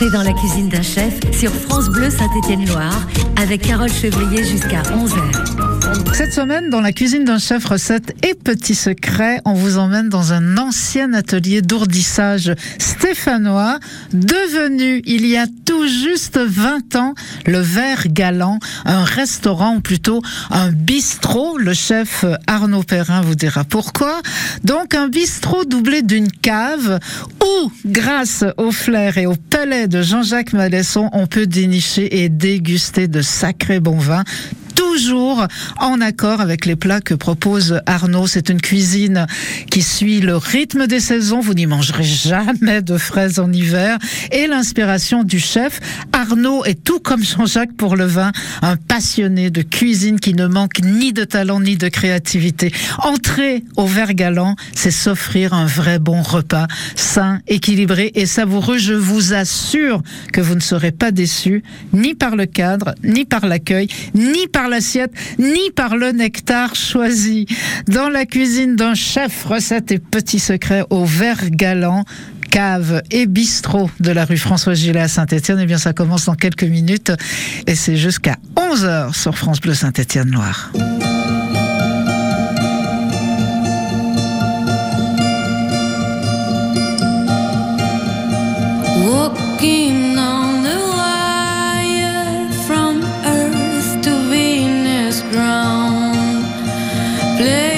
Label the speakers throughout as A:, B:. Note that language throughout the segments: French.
A: Dans la cuisine d'un chef sur France Bleu Saint-Étienne-Loire avec Carole Chevrier jusqu'à 11h.
B: Cette semaine, dans la cuisine d'un chef, recettes et petits secrets, on vous emmène dans un ancien atelier d'ourdissage stéphanois, devenu il y a tout juste 20 ans le Vert Galant, un restaurant ou plutôt un bistrot. Le chef Arnaud Perrin vous dira pourquoi. Donc un bistrot doublé d'une cave où, grâce au flair et au palais de Jean-Jacques Malesson, on peut dénicher et déguster de sacrés bons vins toujours en accord avec les plats que propose Arnaud. C'est une cuisine qui suit le rythme des saisons. Vous n'y mangerez jamais de fraises en hiver. Et l'inspiration du chef. Arnaud est tout comme Jean-Jacques pour le vin, un passionné de cuisine qui ne manque ni de talent ni de créativité. Entrer au verre galant, c'est s'offrir un vrai bon repas, sain, équilibré et savoureux. Je vous assure que vous ne serez pas déçus, ni par le cadre, ni par l'accueil, ni par ni par le nectar choisi. Dans la cuisine d'un chef, recettes et petits secrets au verre galant cave et bistrot de la rue François Gillet à Saint-Etienne. Eh bien, ça commence dans quelques minutes et c'est jusqu'à 11h sur France Bleu Saint-Etienne-Loire.
A: Dans la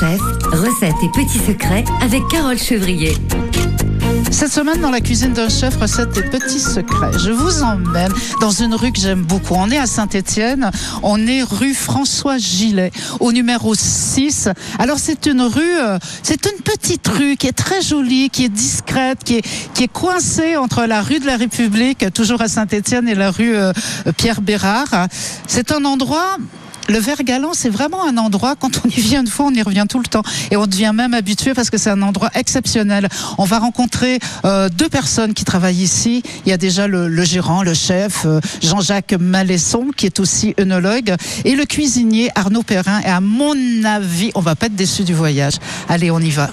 A: recettes et petits secrets avec Carole Chevrier.
B: Cette semaine, dans la cuisine d'un chef, recette des petits secrets. Je vous emmène dans une rue que j'aime beaucoup. On est à Saint-Étienne. On est rue François Gillet, au numéro 6. Alors, c'est une rue, euh, c'est une petite rue qui est très jolie, qui est discrète, qui est, qui est coincée entre la rue de la République, toujours à Saint-Étienne, et la rue euh, Pierre Bérard. C'est un endroit le Vert Galant, c'est vraiment un endroit, quand on y vient une fois, on y revient tout le temps. Et on devient même habitué parce que c'est un endroit exceptionnel. On va rencontrer euh, deux personnes qui travaillent ici. Il y a déjà le, gérant, le chef, euh, Jean-Jacques Malesson, qui est aussi œnologue, et le cuisinier Arnaud Perrin. Et à mon avis, on va pas être déçu du voyage. Allez, on y va.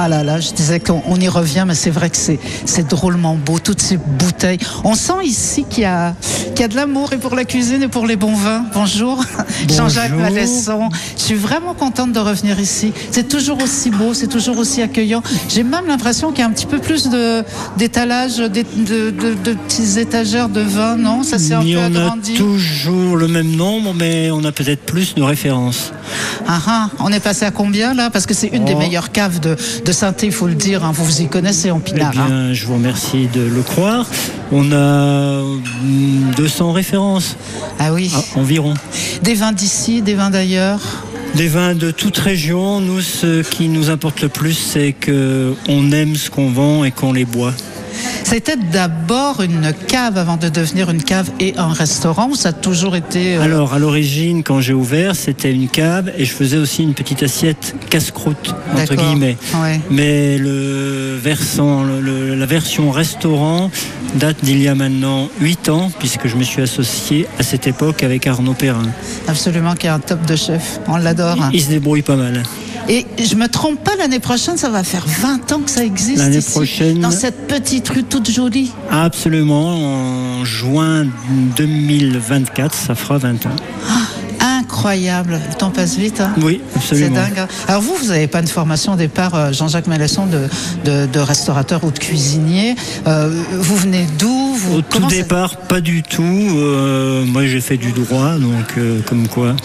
B: Ah là là, je disais qu'on y revient, mais c'est vrai que c'est drôlement beau, toutes ces bouteilles. On sent ici qu'il y a, qu'il y a de l'amour et pour la cuisine et pour les bons vins. Bonjour, Jean-Jacques Malesson. Je suis vraiment contente de revenir ici. C'est toujours aussi beau, c'est toujours aussi accueillant. J'ai même l'impression qu'il y a un petit peu plus d'étalage, de, de, de, de, petites étagères de vin, non?
C: Ça s'est un peu agrandi. On a toujours le même nombre, mais on a peut-être plus de références.
B: Ah, ah, on est passé à combien là? Parce que c'est une des oh. meilleures caves de, de saint il faut le dire. Hein. vous vous y connaissez en Pinard.
C: Eh bien, hein. je vous remercie de le croire. On a 200 références.
B: Ah oui.
C: Ah, environ.
B: Des vins d'ici, des vins d'ailleurs
C: des vins de toute région. Nous, ce qui nous importe le plus, c'est qu'on aime ce qu'on vend et qu'on les boit.
B: C'était d'abord une cave avant de devenir une cave et un restaurant ça a toujours été.
C: Euh, Alors, à l'origine, quand j'ai ouvert, c'était une cave et je faisais aussi une petite assiette casse-croûte, entre guillemets. Mais le versant, la version restaurant date d'il y a maintenant 8 ans, puisque je me suis associé à cette époque avec Arnaud Perrin.
B: Absolument, qui est un top de chef. On l'adore.
C: il se débrouille pas mal.
B: Et je me trompe pas, l'année prochaine, ça va faire 20 ans que ça existe.
C: L'année prochaine.
B: Dans cette petite rue toute jolie.
C: Absolument. En juin 2024, ça fera 20 ans.
B: Ah, incroyable. Le temps passe vite. Hein
C: oui, absolument.
B: C'est dingue. Hein. Alors vous, vous n'avez pas une formation au départ, euh, Jean-Jacques Malesson, de, de, restaurateur ou de cuisinier. Euh, vous venez d'où
C: Au tout départ, pas du tout. Euh, moi, j'ai fait du droit, donc comme quoi,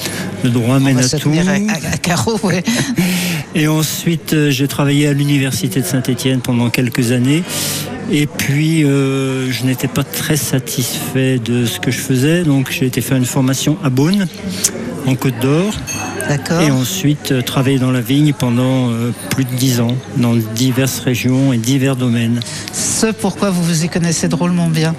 C: le droit mène à tout.
B: À, à, carreau, ouais.
C: Et ensuite, j'ai travaillé à l'université de Saint-Étienne pendant quelques années. Et puis, je n'étais pas très satisfait de ce que je faisais, donc j'ai été faire une formation à Beaune, en Côte d'Or. Et ensuite euh, travailler dans la vigne pendant euh, plus de dix ans, dans diverses régions et divers domaines.
B: Ce pourquoi vous vous y connaissez drôlement bien.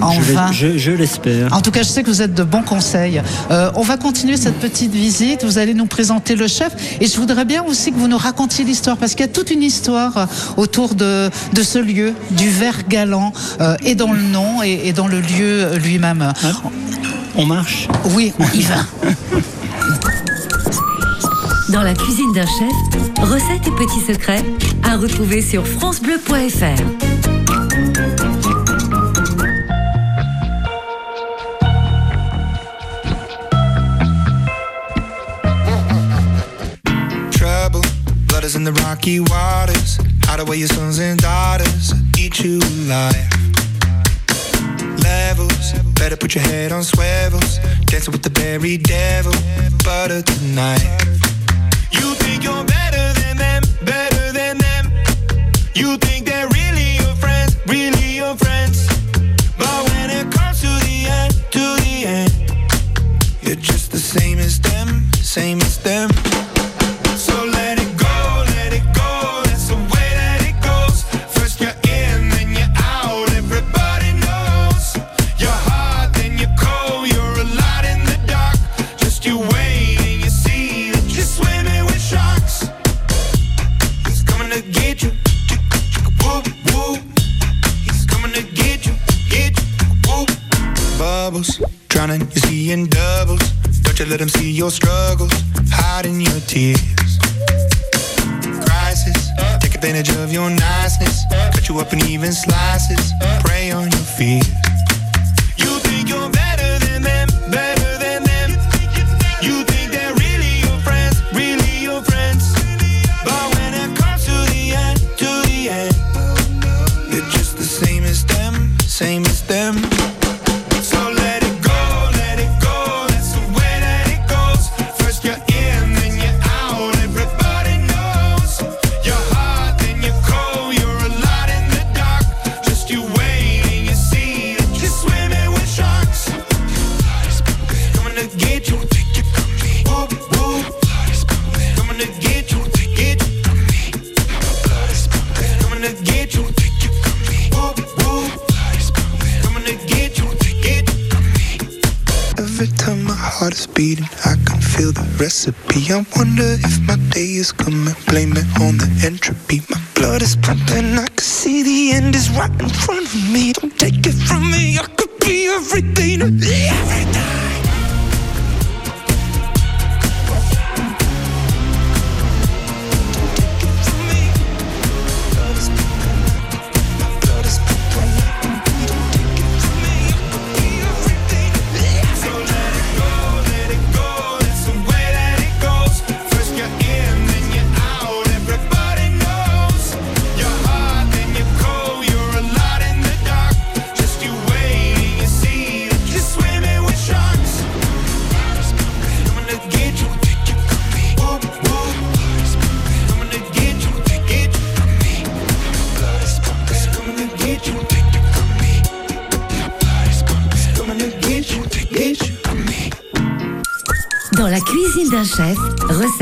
B: En
C: je, je, l'espère.
B: En tout cas, je sais que vous êtes de bons conseils. Euh, on va continuer cette petite visite. Vous allez nous présenter le chef. Et je voudrais bien aussi que vous nous racontiez l'histoire, parce qu'il y a toute une histoire autour de, de ce lieu, du verre galant, et dans le nom, et, et dans le lieu lui-même.
C: On marche?
B: Oui, on y va.
A: Dans la cuisine d'un chef, recettes et petits secrets à retrouver sur francebleu.fr.
D: Trouble, blood is in the rocky waters. Hide away your sons and daughters. Eat you alive. Levels, better put your head on swivels. Dancing with the very devil. Butter tonight. You think you're better than them, better than them. You think they're really your friends, really your friends. But when it comes to the end, to the end, you're just the same as them, same as them. Your struggles, hiding your tears. Crisis, take advantage of your niceness. Cut you up in even slices, prey on your fears. You think you're better than them, better than them. You think they're really your friends, really your friends. But when it comes to the end, to the end, you're just the same as them, same as them. Recipe. I wonder if my day is coming. Blame it on the entropy. My blood is pumping. I can see the end is right in front of me. Don't take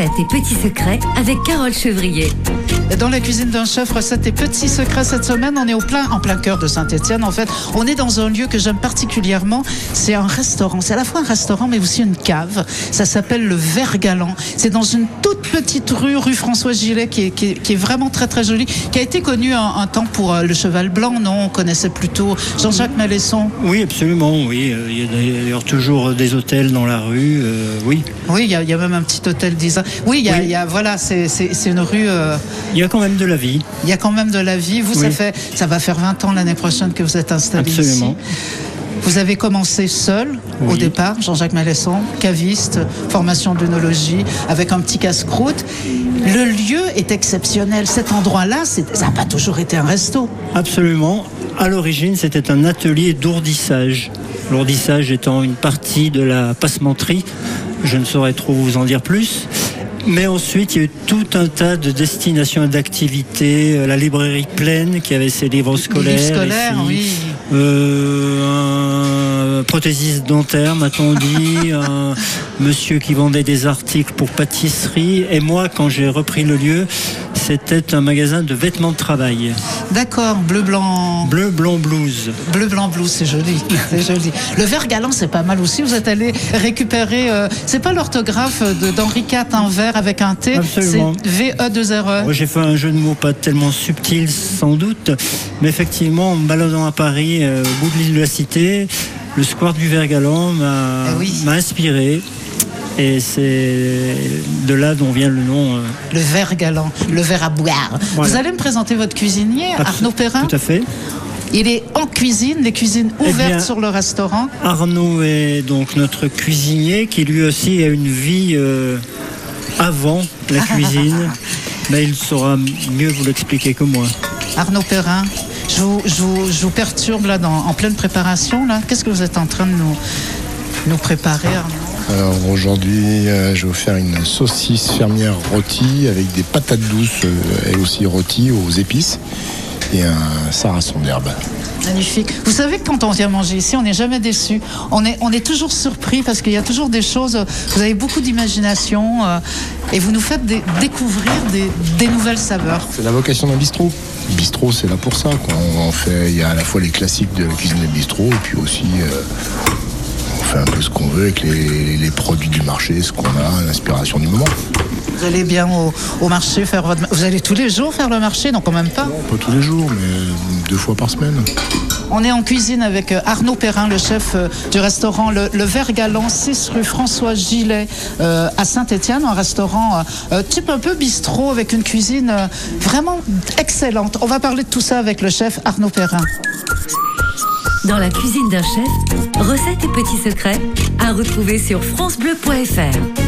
A: recettes et petits secrets avec Carole Chevrier.
B: Dans la cuisine d'un chef, recettes et petits secrets cette semaine, on est au plein, en plein cœur de Saint-Etienne. En fait, on est dans un lieu que j'aime particulièrement. C'est un restaurant. C'est à la fois un restaurant, mais aussi une cave. Ça s'appelle le Vergalant. C'est dans une toute petite rue, rue François Gillet, qui est, qui est- qui est vraiment très très jolie, qui a été connue un, un temps pour euh, le Cheval Blanc. Non, on connaissait plutôt Jean-Jacques Malesson.
C: Oui, absolument, oui. Euh, Il y a d'ailleurs toujours des hôtels dans la rue, euh, oui.
B: Oui, il y, a- il y a même un petit hôtel design. Oui, il y a,
C: Oui.
B: il y a- voilà, c'est c'est- c'est une rue. euh,
C: Il y a quand même de la vie.
B: Il y a quand même de la vie. Vous, ça, fait, ça va faire 20 ans l'année prochaine que vous êtes installé
C: Absolument.
B: ici. Vous avez commencé seul au départ, Jean-Jacques Malesson, caviste, formation d'œnologie, avec un petit casse-croûte. Le lieu est exceptionnel. Cet endroit-là, c'est- ça n'a pas toujours été un resto.
C: Absolument. À l'origine, c'était un atelier d'ourdissage. L'ourdissage étant une partie de la passementerie. Je ne saurais trop vous en dire plus. Mais ensuite, il y a eu tout un tas de destinations et d'activités. Euh, La librairie pleine qui avait ses livres scolaires. Ici.
B: oui.
C: Euh, un prothésiste dentaire, m'a-t-on dit, un monsieur qui vendait des articles pour pâtisserie. Et moi, quand j'ai repris le lieu, c'était un magasin de vêtements de travail.
B: D'accord, bleu, blanc.
C: Bleu, blanc, blues.
B: Bleu, blanc, bleu, c'est joli. C'est joli. Le vert galant, c'est pas mal aussi. Vous êtes allé récupérer. euh, c'est pas l'orthographe d'Henri IV, un vert avec un T.
C: Absolument.
B: C'est V-E-2-R-E.
C: Moi, J'ai fait un jeu de mots pas tellement subtil sans doute, mais effectivement, en me baladant à Paris, euh, au bout de l'île de la Cité, le square du Vergalan m'a
B: Eh oui.
C: m'a inspiré. Et c'est de là dont vient le nom. euh,
B: Le verre galant, le verre à boire.
C: Voilà.
B: Vous allez me présenter votre cuisinier, Arnaud Perrin.
C: Tout à fait.
B: Il est en cuisine, les cuisines
C: Eh
B: ouvertes
C: bien-
B: sur le restaurant.
C: Arnaud est donc notre cuisinier qui lui aussi a une vie euh, avant la cuisine. Mais il saura mieux vous l'expliquer que moi.
B: Arnaud Perrin, je vous, je vous- je vous perturbe là dans- en pleine préparation. là. Qu'est-ce que vous êtes en train de nous, nous préparer,
E: Alors aujourd'hui, euh, je vais vous faire une saucisse fermière rôtie avec des patates douces, euh, elles aussi rôties aux épices, et un sarrason d'herbe.
B: Magnifique. Vous savez que quand on vient manger ici, on n'est jamais déçu. On est, on est toujours surpris parce qu'il y a toujours des choses. Vous avez beaucoup d'imagination euh, et vous nous faites des- découvrir des, des nouvelles saveurs.
E: C'est la vocation d'un bistrot. Bistrot, c'est là pour ça. Fait, il y a à la fois les classiques de la cuisine de bistrot, et puis aussi, euh, fait un peu ce qu'on veut avec les, les produits du marché, ce qu'on a, l'inspiration du moment.
B: Vous allez bien au, au marché faire votre. Vous allez tous les jours faire le marché, donc quand même pas.
E: Pas tous les jours, mais deux fois par semaine.
B: On est en cuisine avec euh, Arnaud Perrin, le chef euh, du restaurant Le, le Vert Galant, 6 rue François Gillet euh, à Saint-Étienne, un restaurant euh, type un peu bistrot avec une cuisine euh, vraiment excellente. On va parler de tout ça avec le chef Arnaud Perrin.
A: Dans la cuisine d'un chef, recettes et petits secrets à retrouver sur francebleu.fr.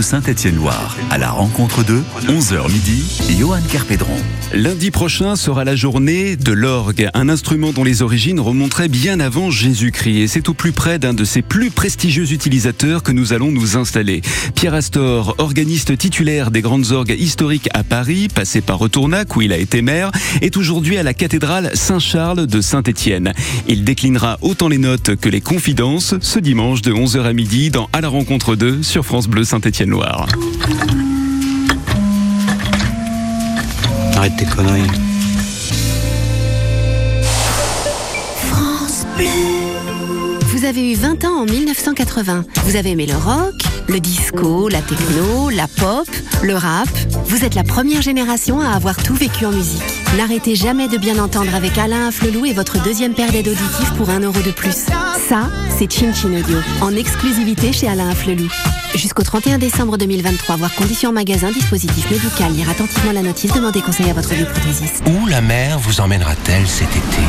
F: Saint-Étienne-Loire. À la rencontre de 11h midi, Johan Carpédron.
G: Lundi prochain sera la journée de l'orgue, un instrument dont les origines remonteraient bien avant Jésus-Christ. Et c'est au plus près d'un de ses plus prestigieux utilisateurs que nous allons nous installer. Pierre Astor, organiste titulaire des grandes orgues historiques à Paris, passé par Retournac où il a été maire, est aujourd'hui à la cathédrale Saint-Charles de Saint-Étienne. Il déclinera autant les notes que les confidences ce dimanche de 11h à midi dans À la rencontre 2 sur France Bleu
H: Arrête tes conneries.
I: Vous avez eu 20 ans en 1980. Vous avez aimé le rock, le disco, la techno, la pop, le rap. Vous êtes la première génération à avoir tout vécu en musique. N'arrêtez jamais de bien entendre avec Alain Afflelou et votre deuxième paire d'aides auditives pour un euro de plus. Ça, c'est Chin Chin Audio, en exclusivité chez Alain Afflelou. Jusqu'au 31 décembre 2023, voir conditions en magasin, dispositif médical, lire attentivement la notice, demandez conseil à votre audioprothésiste.
H: Où la mer vous emmènera-t-elle cet été?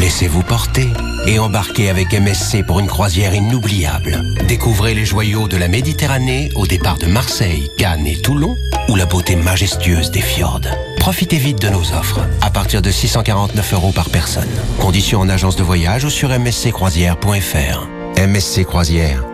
H: Laissez-vous porter et embarquez avec MSC pour une croisière inoubliable. Découvrez les joyaux de la Méditerranée au départ de Marseille, Cannes et Toulon ou la beauté majestueuse des fjords. Profitez vite de nos offres à partir de 649 euros par personne. Conditions en agence de voyage ou sur msccroisière.fr. MSC Croisière.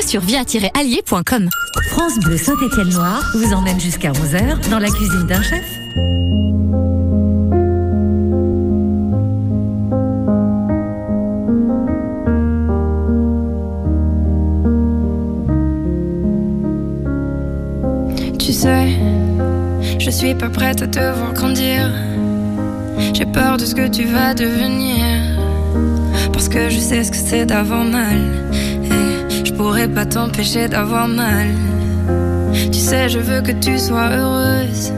J: sur via-allier.com.
A: France Bleu Saint-Étienne-Loire vous emmène jusqu'à 11h dans la cuisine d'un chef.
K: Tu sais, je suis pas prête à te voir grandir. J'ai peur de ce que tu vas devenir. Parce que je sais ce que c'est d'avoir mal. Et je pourrais pas t'empêcher d'avoir mal. Tu sais, je veux que tu sois heureuse.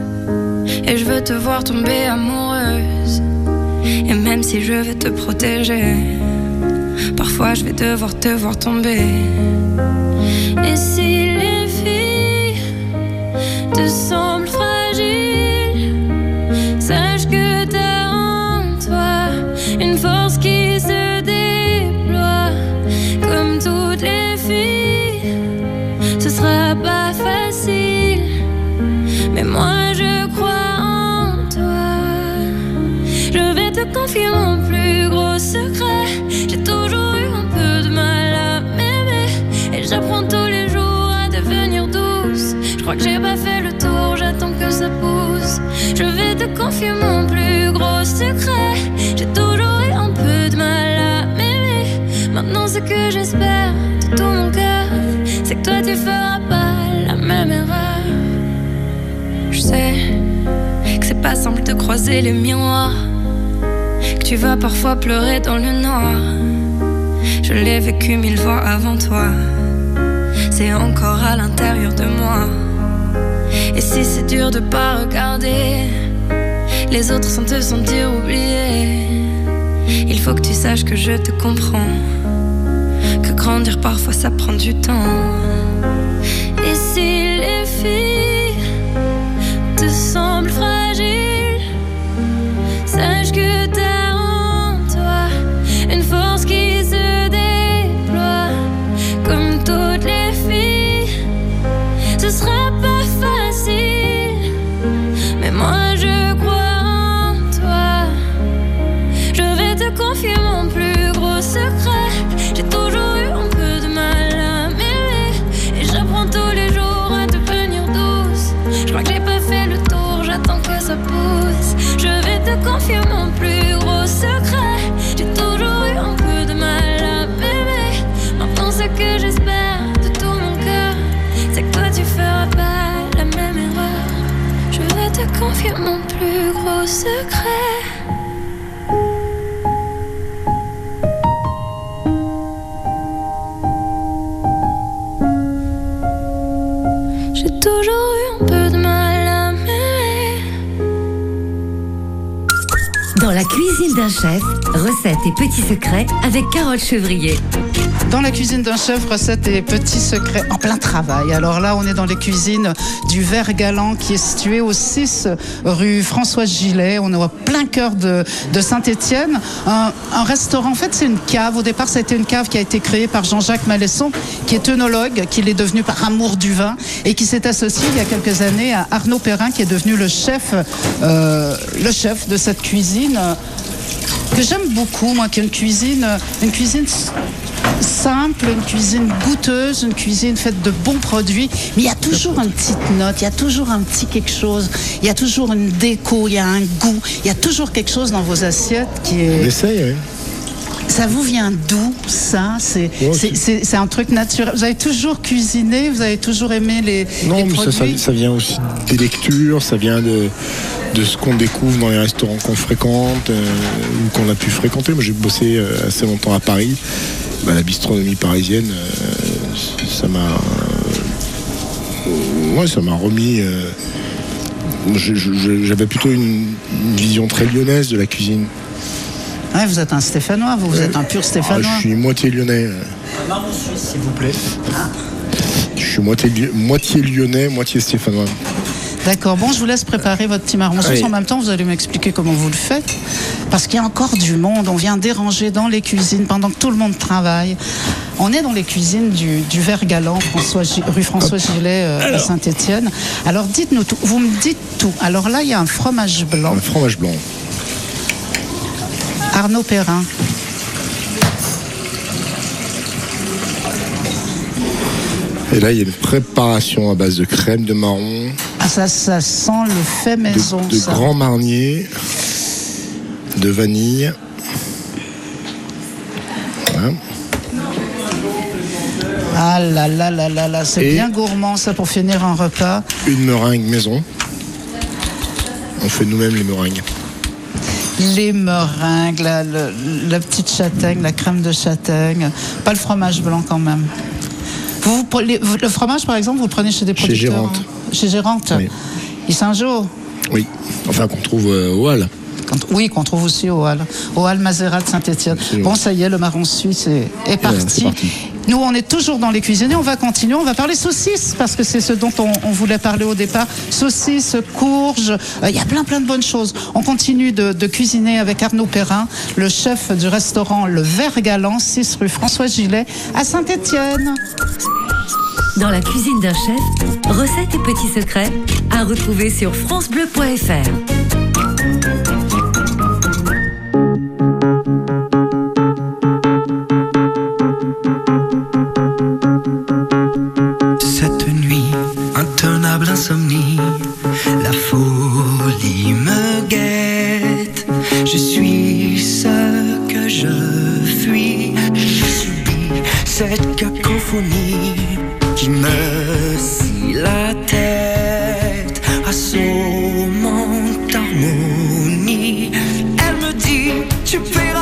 K: Et je veux te voir tomber amoureuse. Et même si je vais te protéger, parfois je vais devoir te voir tomber. Et si les filles te semblent mon plus gros secret. J'ai toujours eu un peu de mal à m'aimer. Et j'apprends tous les jours à devenir douce. Je crois que j'ai pas fait le tour, j'attends que ça pousse. Je vais te confier mon plus gros secret. J'ai toujours eu un peu de mal à m'aimer. Maintenant, ce que j'espère de tout mon cœur, c'est que toi tu feras pas la même erreur. Je sais que c'est pas simple de croiser les miroirs. Tu vas parfois pleurer dans le noir. Je l'ai vécu mille fois avant toi. C'est encore à l'intérieur de moi. Et si c'est dur de pas regarder les autres sans te sentir oublié, il faut que tu saches que je te comprends. Que grandir parfois ça prend du temps. Et si les filles te semblent fragiles, sache que t'as confier mon plus gros secret.
A: Cuisine d'un chef, recettes et petits secrets avec Carole Chevrier.
B: Dans la cuisine d'un chef, recettes et petits secrets en plein travail. Alors là, on est dans les cuisines du Vert Galant qui est situé au 6 rue François Gillet. On est au plein cœur de, Saint-Étienne. Un, restaurant, en fait, c'est une cave. Au départ, été une cave qui a été créée par Jean-Jacques Malesson, qui est œnologue, qui l'est devenu par amour du vin et qui s'est associé il y a quelques années à Arnaud Perrin, qui est devenu le chef, euh, le chef de cette cuisine que j'aime beaucoup, moi, qui est une cuisine, une cuisine simple, une cuisine goûteuse, une cuisine faite de bons produits, mais il y a toujours une petite note, il y a toujours un petit quelque chose, il y a toujours une déco, il y a un goût, il y a toujours quelque chose dans vos assiettes qui est...
E: On essaye, oui.
B: Ça vous vient d'où ça C'est un truc naturel. Vous avez toujours cuisiné, vous avez toujours aimé les,
E: Non,
B: les
E: mais ça,
B: produits.
E: ça- ça vient aussi des lectures, ça vient de, de ce qu'on découvre dans les restaurants qu'on fréquente euh, ou qu'on a pu fréquenter. Moi, j'ai bossé euh, assez longtemps à Paris. Bah, la bistronomie parisienne, euh, ça m'a. ouais, ça m'a remis. euh, J'avais plutôt une, une vision très lyonnaise de la cuisine.
B: Ouais, vous êtes un Stéphanois, vous, vous êtes un pur
E: Ah,
B: Stéphanois.
E: je suis moitié lyonnais. euh.
C: marron suisse, s'il vous plaît.
E: Je suis moitié, moitié lyonnais, moitié stéphanois.
B: D'accord, bon, je vous laisse préparer votre petit marron suisse.
E: Oui.
B: En même temps, vous allez m'expliquer comment vous le faites. Parce qu'il y a encore du monde. On vient déranger dans les cuisines pendant que tout le monde travaille. On est dans les cuisines du, du Vert Galant, François rue François Gilet euh, à Saint-Étienne. Alors dites-nous tout. Vous me dites tout. Alors là, il y a un fromage blanc.
E: Un fromage blanc.
B: Arnaud Perrin.
E: Et là, il y a une préparation à base de crème de marron,
B: Ah, ça, ça sent le fait maison.
E: de
B: ça.
E: grand marnier, de vanille. Voilà.
B: Ah là là là là là, c'est bien gourmand ça pour finir un repas.
E: Une meringue maison. On fait nous-mêmes les meringues.
B: Les meringues, la, le- la petite châtaigne, la crème de châtaigne. Pas le fromage blanc quand même. Vous, vous le fromage, par exemple, vous le prenez chez des
E: Chez
B: producteurs
E: Gérante.
B: hein Chez Gérante
E: Oui.
B: Il Saint-Jean
E: Oui. Enfin, qu'on trouve euh, au Hall.
B: Oui, qu'on trouve aussi au Hall. Au Hall Mazera de Saint-Etienne. Bon, ça y est, le marron suisse est, est parti.
E: c'est parti.
B: Nous, on est toujours dans les cuisines et on va continuer. On va parler saucisses parce que c'est ce dont on, voulait parler au départ. Saucisses, courges, euh, il y a plein plein de bonnes choses. On continue de, cuisiner avec Arnaud Perrin, le chef du restaurant Le Vert Galant, 6 rue François Gilet à Saint-Étienne.
A: Dans la cuisine d'un chef, recettes et petits secrets à retrouver sur francebleu.fr.
L: je fuis. Je subis cette cacophonie qui me scie la tête, assommante harmonie. Elle me dit, tu paieras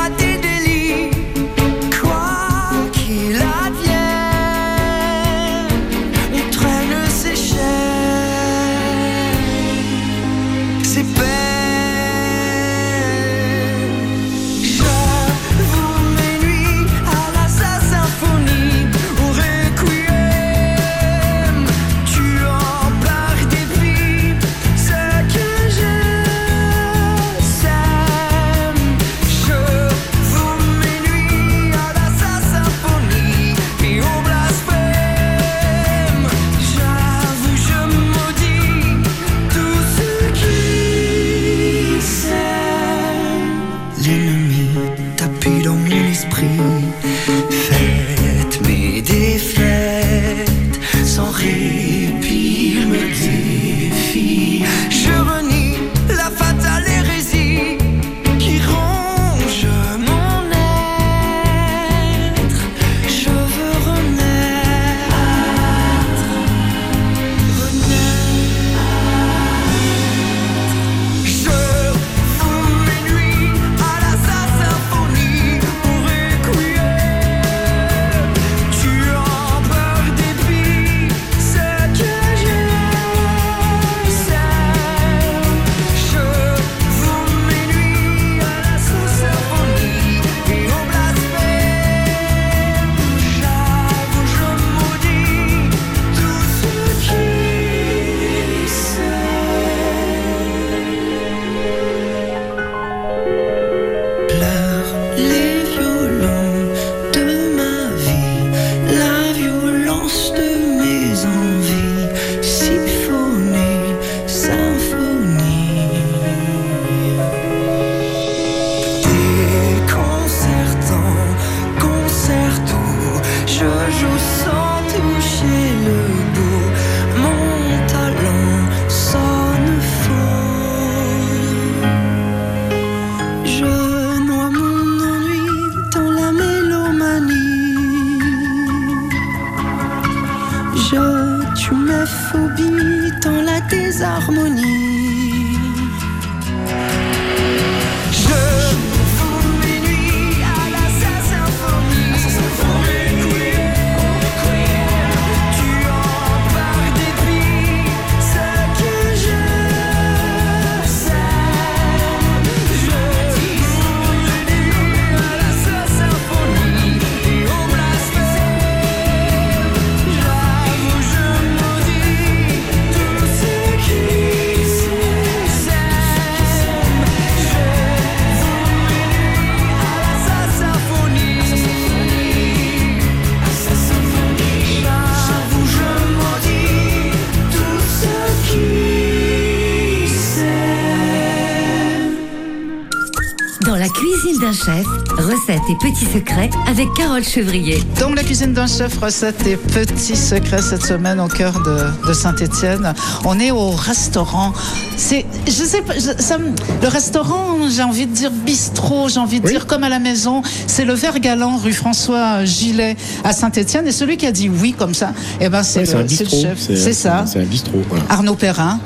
A: chef, recettes et petits secrets avec Carole Chevrier.
B: Dans la cuisine d'un chef, recettes et petits secrets cette semaine au cœur de, de Saint-Étienne. On est au restaurant. C'est, je sais pas, je- ça me- le restaurant, j'ai envie de dire bistrot, j'ai envie de dire comme à la maison. C'est le Vert Galant, rue François Gilet à Saint-Étienne. Et celui qui a dit oui comme ça, eh ben c'est
E: Ouais, c'est un
B: le, c'est le
E: bistrot.
B: chef. C'est ça.
E: C'est un bistrot. Voilà.
B: Arnaud Perrin.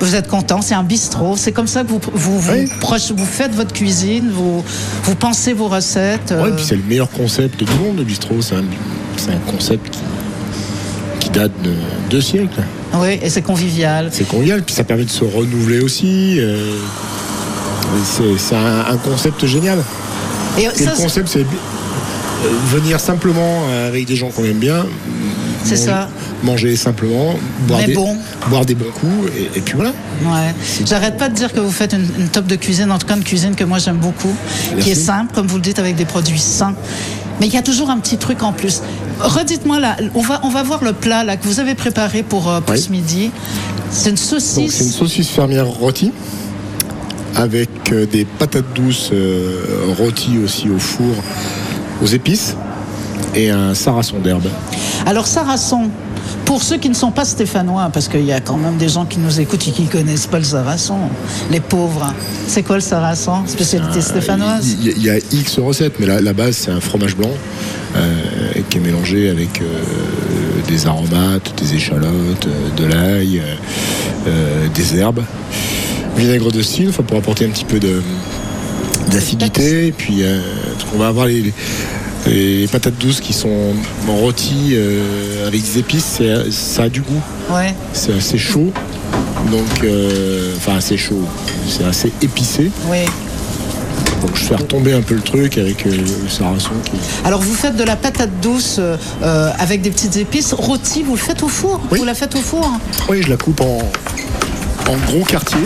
B: Vous êtes content, c'est un bistrot. C'est comme ça que vous vous, vous, proche- vous faites votre cuisine, vous, vous pensez vos recettes. Euh,
E: puis c'est le meilleur concept du monde, le bistrot. C'est un, un concept qui, qui date de deux siècles.
B: oui, et c'est convivial.
E: C'est convivial, puis ça permet de se renouveler aussi. euh, c'est un, un concept génial.
B: Et
E: Et,
B: ça,
E: le concept, c'est euh, venir simplement euh, avec des gens qu'on aime bien.
B: C'est ça.
E: Manger simplement, boire,
B: Mais
E: des,
B: bon.
E: boire des bons coups, et, et puis voilà.
B: Ouais. J'arrête pas de dire que vous faites une, une top de cuisine, en tout cas une cuisine que moi j'aime beaucoup, qui est simple, comme vous le dites, avec des produits sains. Mais il y a toujours un petit truc en plus. Redites-moi là, on va, on va voir le plat là que vous avez préparé pour, euh, pour
E: Oui.
B: ce midi. C'est une
E: Donc c'est une
B: saucisse.
E: saucisse fermière rôtie avec euh, des patates douces euh, rôties aussi au four aux épices et un sarrason d'herbe.
B: Alors sarrason, pour ceux qui ne sont pas stéphanois, parce qu'il y a quand même des gens qui nous écoutent et qui ne connaissent pas le sarrason, les pauvres. C'est quoi le sarrason Spécialité stéphanoise
E: Il y, a X recettes, mais la, la base c'est un fromage blanc euh, qui est mélangé avec euh, des aromates, des échalotes, euh, de l'ail, euh, des herbes, vinaigre de cidre pour apporter un petit peu de d'acidité. Et puis on va avoir les, les- les patates douces qui sont rôties euh, avec des épices, ça a du goût.
B: Ouais.
E: C'est assez chaud, donc euh, enfin assez chaud, c'est assez épicé.
B: Oui.
E: Donc je fais retomber un peu le truc avec euh, le qui.
B: Alors vous faites de la patate douce euh, avec des petites épices rôtie, vous le faites au four? Vous la faites au four?
E: Oui, je la coupe en, en gros quartier.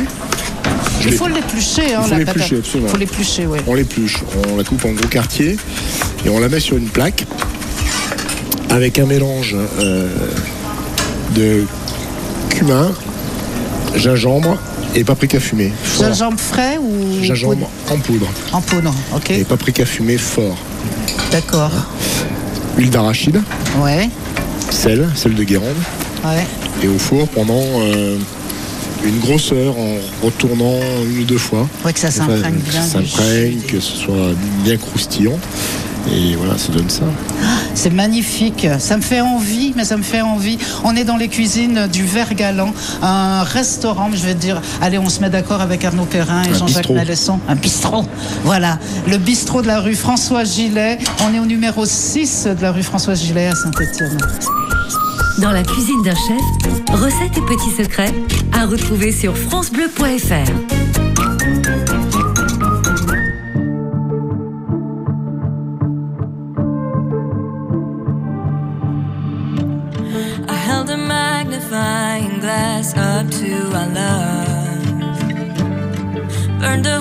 B: Il faut l'éplucher, hein,
E: Il faut
B: la
E: l'éplucher,
B: patate.
E: absolument.
B: Il faut l'éplucher, oui.
E: On l'épluche, on la coupe en gros quartier et on la met sur une plaque avec un mélange euh, de cumin, gingembre et paprika fumé. fort.
B: Gingembre frais ou
E: Gingembre en poudre
B: en poudre Ok,
E: et paprika fumé fort.
B: d'accord.
E: Huile d'arachide,
B: Ouais,
E: sel, sel de Guérande
B: ouais.
E: et au four pendant euh, une grosse heure en retournant une ou deux fois.
B: Ouais, que ça s'imprègne
E: que
B: bien
E: ça s'imprègne, que ce soit bien croustillant. Et voilà, ça donne ça.
B: C'est magnifique. Ça me fait envie, mais ça me fait envie. On est dans les cuisines du Vert Galant, un restaurant. Je vais te dire, allez, on se met d'accord avec Arnaud Perrin et Jean-Jacques. Malesson. Un bistrot. Voilà. Le bistrot de la rue François Gilet. On est au numéro 6 de la rue François Gilet à Saint-Etienne.
A: Dans la cuisine d'un chef, recettes et petits secrets à retrouver sur francebleu.fr.
M: Up to love. Burned a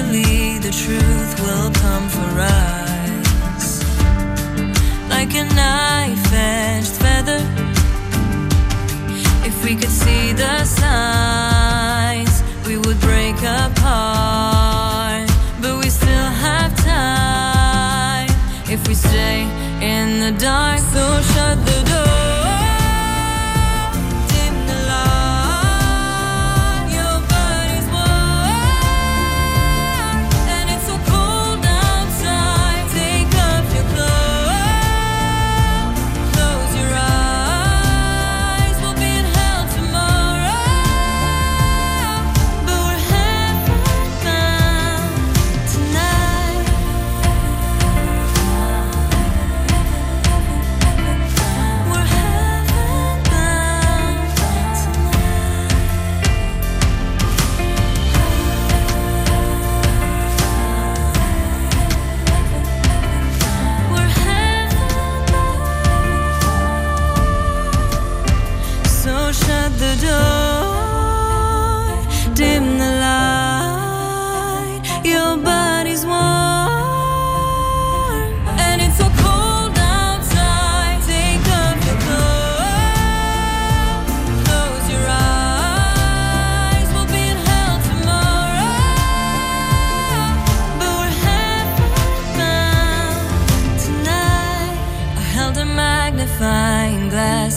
M: Eventually the truth will come for us, like a knife-edged feather. If we could see the signs, we would break apart. But we still have time if we stay in the dark. So shut the door.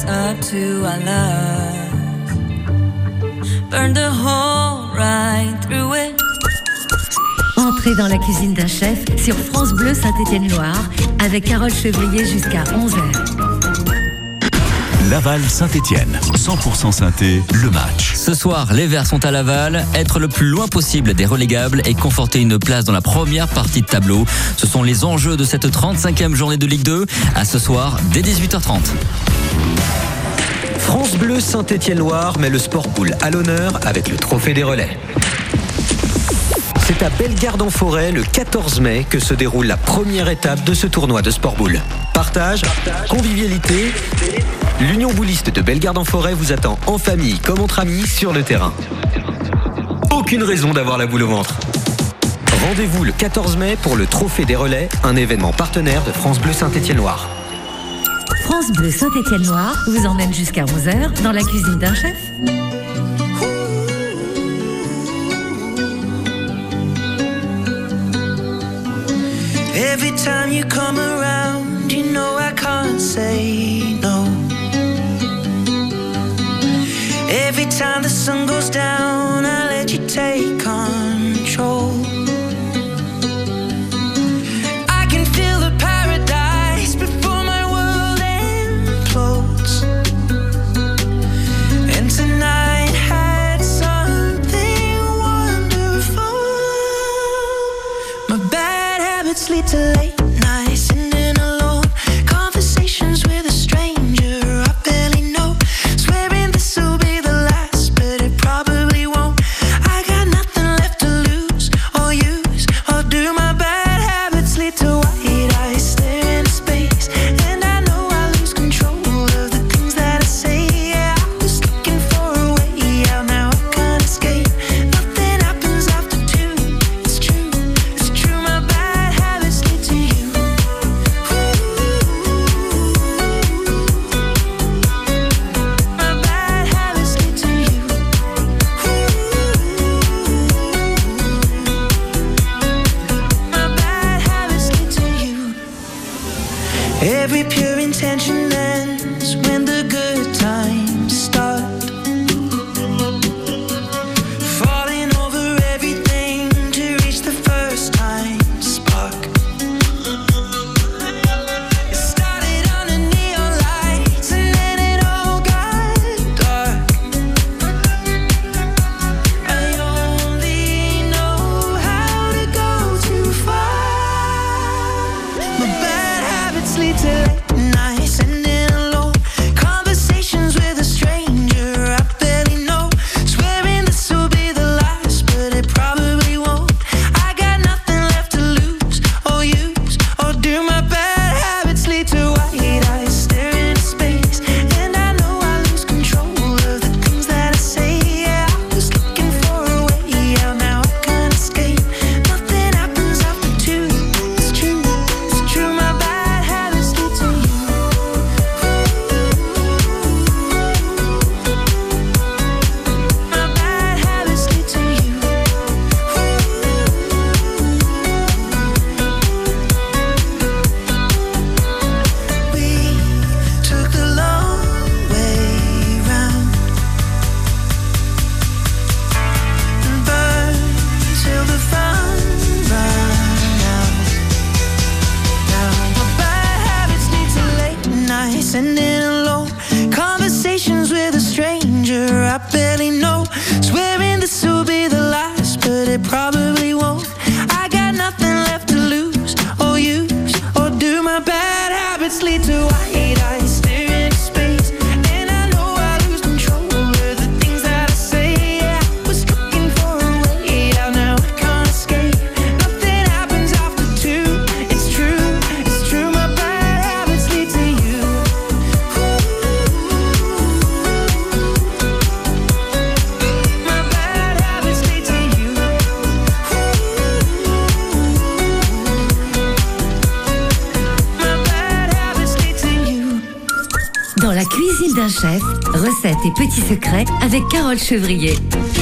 M: Up to our love, burned a hole right through it.
A: Entrez dans la cuisine d'un chef sur France Bleu Saint-Étienne-Loire avec Carole Chevrier jusqu'à 11h.
F: Laval Saint-Étienne, 100% synthé, le match.
N: Ce soir, les Verts sont à Laval. Être le plus loin possible des relégables et conforter une place dans la première partie de tableau. Ce sont les enjeux de cette 35e journée de Ligue 2. À ce soir, dès 18h30.
O: France Bleu Saint-Étienne-Loire met le sport pool à l'honneur avec le trophée des relais. C'est à Bellegarde-en-Forêt le 14 mai que se déroule la première étape de ce tournoi de sport boule. Partage, convivialité, l'Union bouliste de Bellegarde-en-Forêt vous attend en famille comme entre amis sur le terrain. Aucune raison d'avoir la boule au ventre. Rendez-vous le 14 mai pour le Trophée des Relais, un événement partenaire de France Bleu Saint-Étienne-Loire.
A: France Bleu Saint-Étienne-Loire vous emmène jusqu'à 11h dans la cuisine d'un chef.
L: Every time you come around, you know I can't say no. Every time the sun goes down, I let you take control.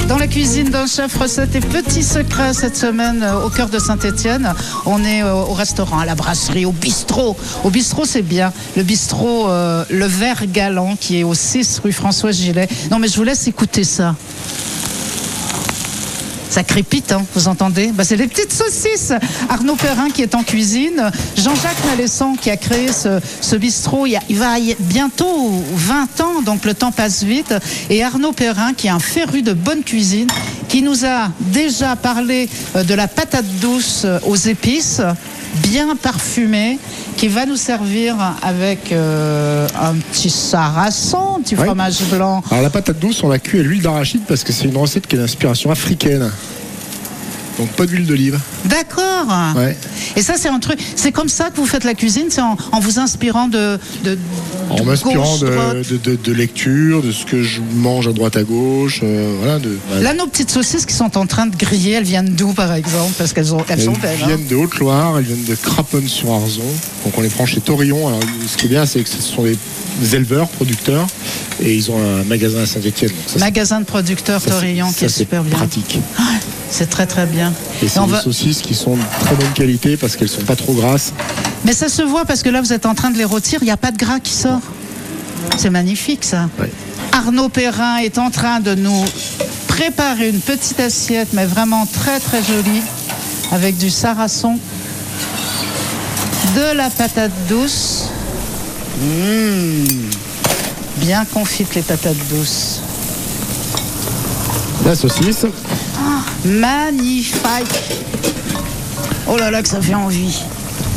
B: Dans la cuisine d'un chef, recettes et petits secrets cette semaine euh, au cœur de Saint-Étienne. On est euh, au restaurant, à la brasserie, au bistrot. Au bistrot, c'est bien. Le bistrot euh, Le Vert Galant qui est au 6 rue François Gilet. Non, mais je vous laisse écouter ça. Ça crépite, hein, vous entendez bah, C'est les petites saucisses. Arnaud Perrin qui est en cuisine. Jean-Jacques Malesson qui a créé ce, ce bistrot. Il, va y bientôt 20 ans, donc le temps passe vite. Et Arnaud Perrin qui est un féru de bonne cuisine, qui nous a déjà parlé euh, de la patate douce euh, aux épices, bien parfumée, qui va nous servir avec euh, un petit sarrasin, un petit
E: Ouais.
B: fromage blanc.
E: Alors la patate douce, on la cuit à l'huile d'arachide parce que c'est une recette qui est d'inspiration africaine. Donc pas d'huile d'olive.
B: D'accord.
E: Ouais.
B: Et ça, c'est un truc. C'est comme ça que vous faites la cuisine, c'est en, en vous inspirant de. de
E: En m'inspirant de, de, lecture, de ce que je mange à droite à gauche, euh, voilà. De,
B: Là, nos petites saucisses qui sont en train de griller, elles viennent d'où, par exemple? Parce qu'elles ont- elles
E: Elles
B: sont belles. hein.
E: viennent de Haute-Loire, elles viennent de Craponne-sur-Arzon. Donc on les prend chez Torillon. Alors ce qui est bien, c'est que ce sont des éleveurs, producteurs, et ils ont un magasin à Saint-Etienne.
B: Magasin de producteurs Torillon qui est super bien.
E: pratique.
B: C'est très très bien.
E: Et c'est des
B: va-
E: saucisses qui sont de très bonne qualité parce qu'elles sont pas trop grasses.
B: Mais ça se voit parce que là, vous êtes en train de les rôtir, il n'y a pas de gras qui sort. C'est magnifique, ça. Arnaud Perrin est en train de nous préparer une petite assiette, mais vraiment très très jolie, avec du sarrason, de la patate douce. Mmh. Bien confites les patates douces.
E: La saucisse,
B: magnifique. Oh là là, que ça fait envie.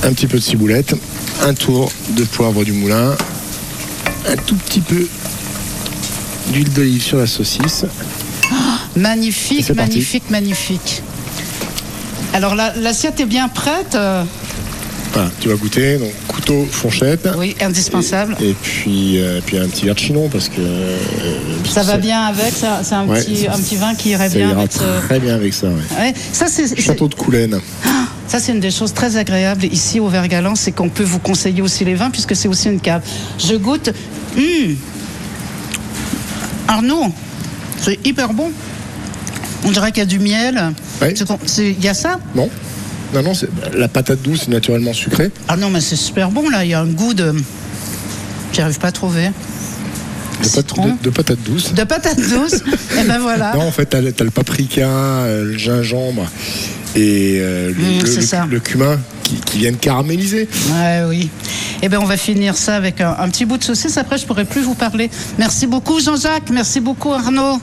E: un petit peu de ciboulette, un tour de poivre du moulin, un tout petit peu d'huile d'olive sur la saucisse. Et
B: Magnifique, magnifique, magnifique. Alors la- l'assiette est bien prête. euh,
E: Voilà, tu vas goûter, donc couteau, fourchette.
B: Oui, indispensable.
E: Et puis, euh, puis un petit verre de chinon parce que. euh,
B: Ça va bien avec, ça- c'est un,
E: Ouais,
B: petit,
E: ça-
B: un petit vin qui irait
E: Ça
B: bien
E: ira
B: avec ce.
E: très bien avec ça. ouais.
B: Ouais, ça c'est
E: Château de Coulaine.
B: ça c'est une des choses très agréables ici au Vergalan, c'est qu'on peut vous conseiller aussi les vins puisque c'est aussi une cave. Je goûte. Hum. Arnaud, c'est hyper bon. On dirait qu'il y a du miel. Il y a ça?
E: Non Non, non, la patate douce est naturellement sucrée.
B: Ah non, mais c'est super bon là. Il y a un goût de. J'arrive pas à trouver.
E: De, pat- de- de patate douce.
B: De patate douce. Et ben voilà.
E: Non, en fait, t'as, le paprika, le gingembre et euh, le,
B: Mm,
E: le- cumin qui, qui viennent caraméliser.
B: Ouais, oui. Eh bien, on va finir ça avec un, un petit bout de saucisse. Après, je pourrai plus vous parler. Merci beaucoup, Jean-Jacques. Merci beaucoup, Arnaud.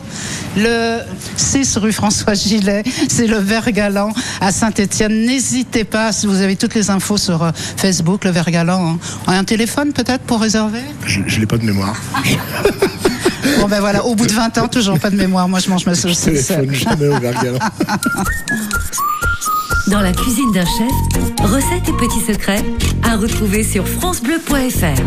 B: Le 6 rue François Gilet, c'est le Vert Galant à Saint-Étienne. N'hésitez pas, si vous avez toutes les infos sur euh, Facebook, le Vert Galant. hein. Un téléphone peut-être pour réserver?
E: Je, je l'ai pas de mémoire.
B: Bon, ben voilà, au bout de 20 ans, toujours pas de mémoire. Moi, je mange ma saucisse.
E: téléphone jamais au.
A: Dans la cuisine d'un chef, recettes et petits secrets à retrouver sur francebleu.fr.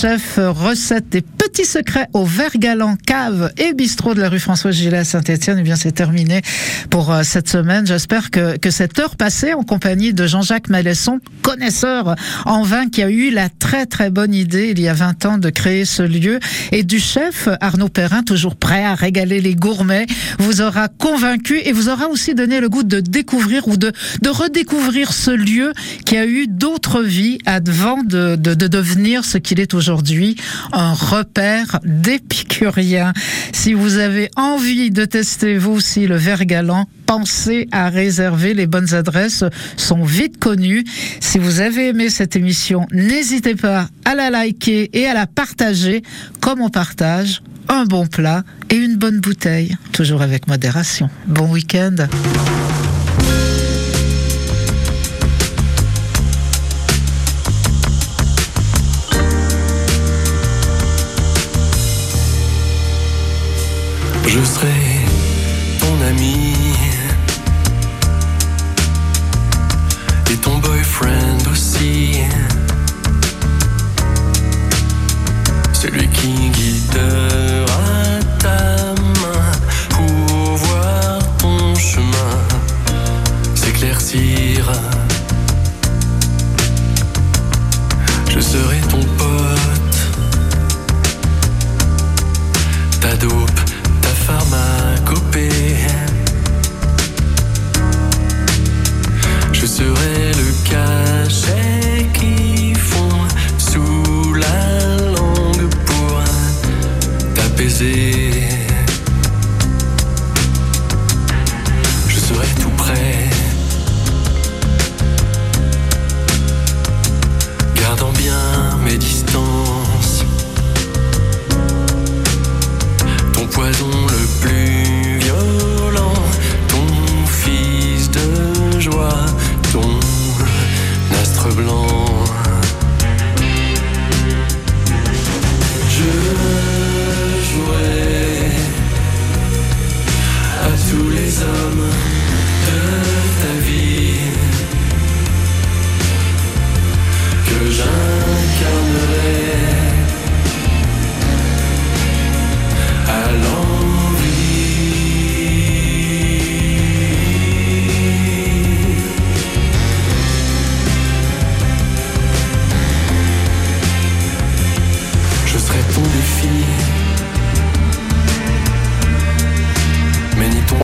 B: chef, recette des secrets au verre galant, cave et bistrot de la rue François Gillet Saint-Etienne. Eh bien, c'est terminé pour euh, cette semaine. J'espère que, que cette heure passée en compagnie de Jean-Jacques Malesson, connaisseur en vin, qui a eu la très très bonne idée il y a 20 ans de créer ce lieu, et du chef Arnaud Perrin, toujours prêt à régaler les gourmets, vous aura convaincu et vous aura aussi donné le goût de découvrir ou de, de redécouvrir ce lieu qui a eu d'autres vies avant de, de, de devenir ce qu'il est aujourd'hui, un repère d'épicuriens. Si vous avez envie de tester vous aussi le verre galant, pensez à réserver. Les bonnes adresses sont vite connues. Si vous avez aimé cette émission, n'hésitez pas à la liker et à la partager comme on partage un bon plat et une bonne bouteille, toujours avec modération. Bon week-end.
P: Je serai ton ami et ton boyfriend aussi. Celui qui guide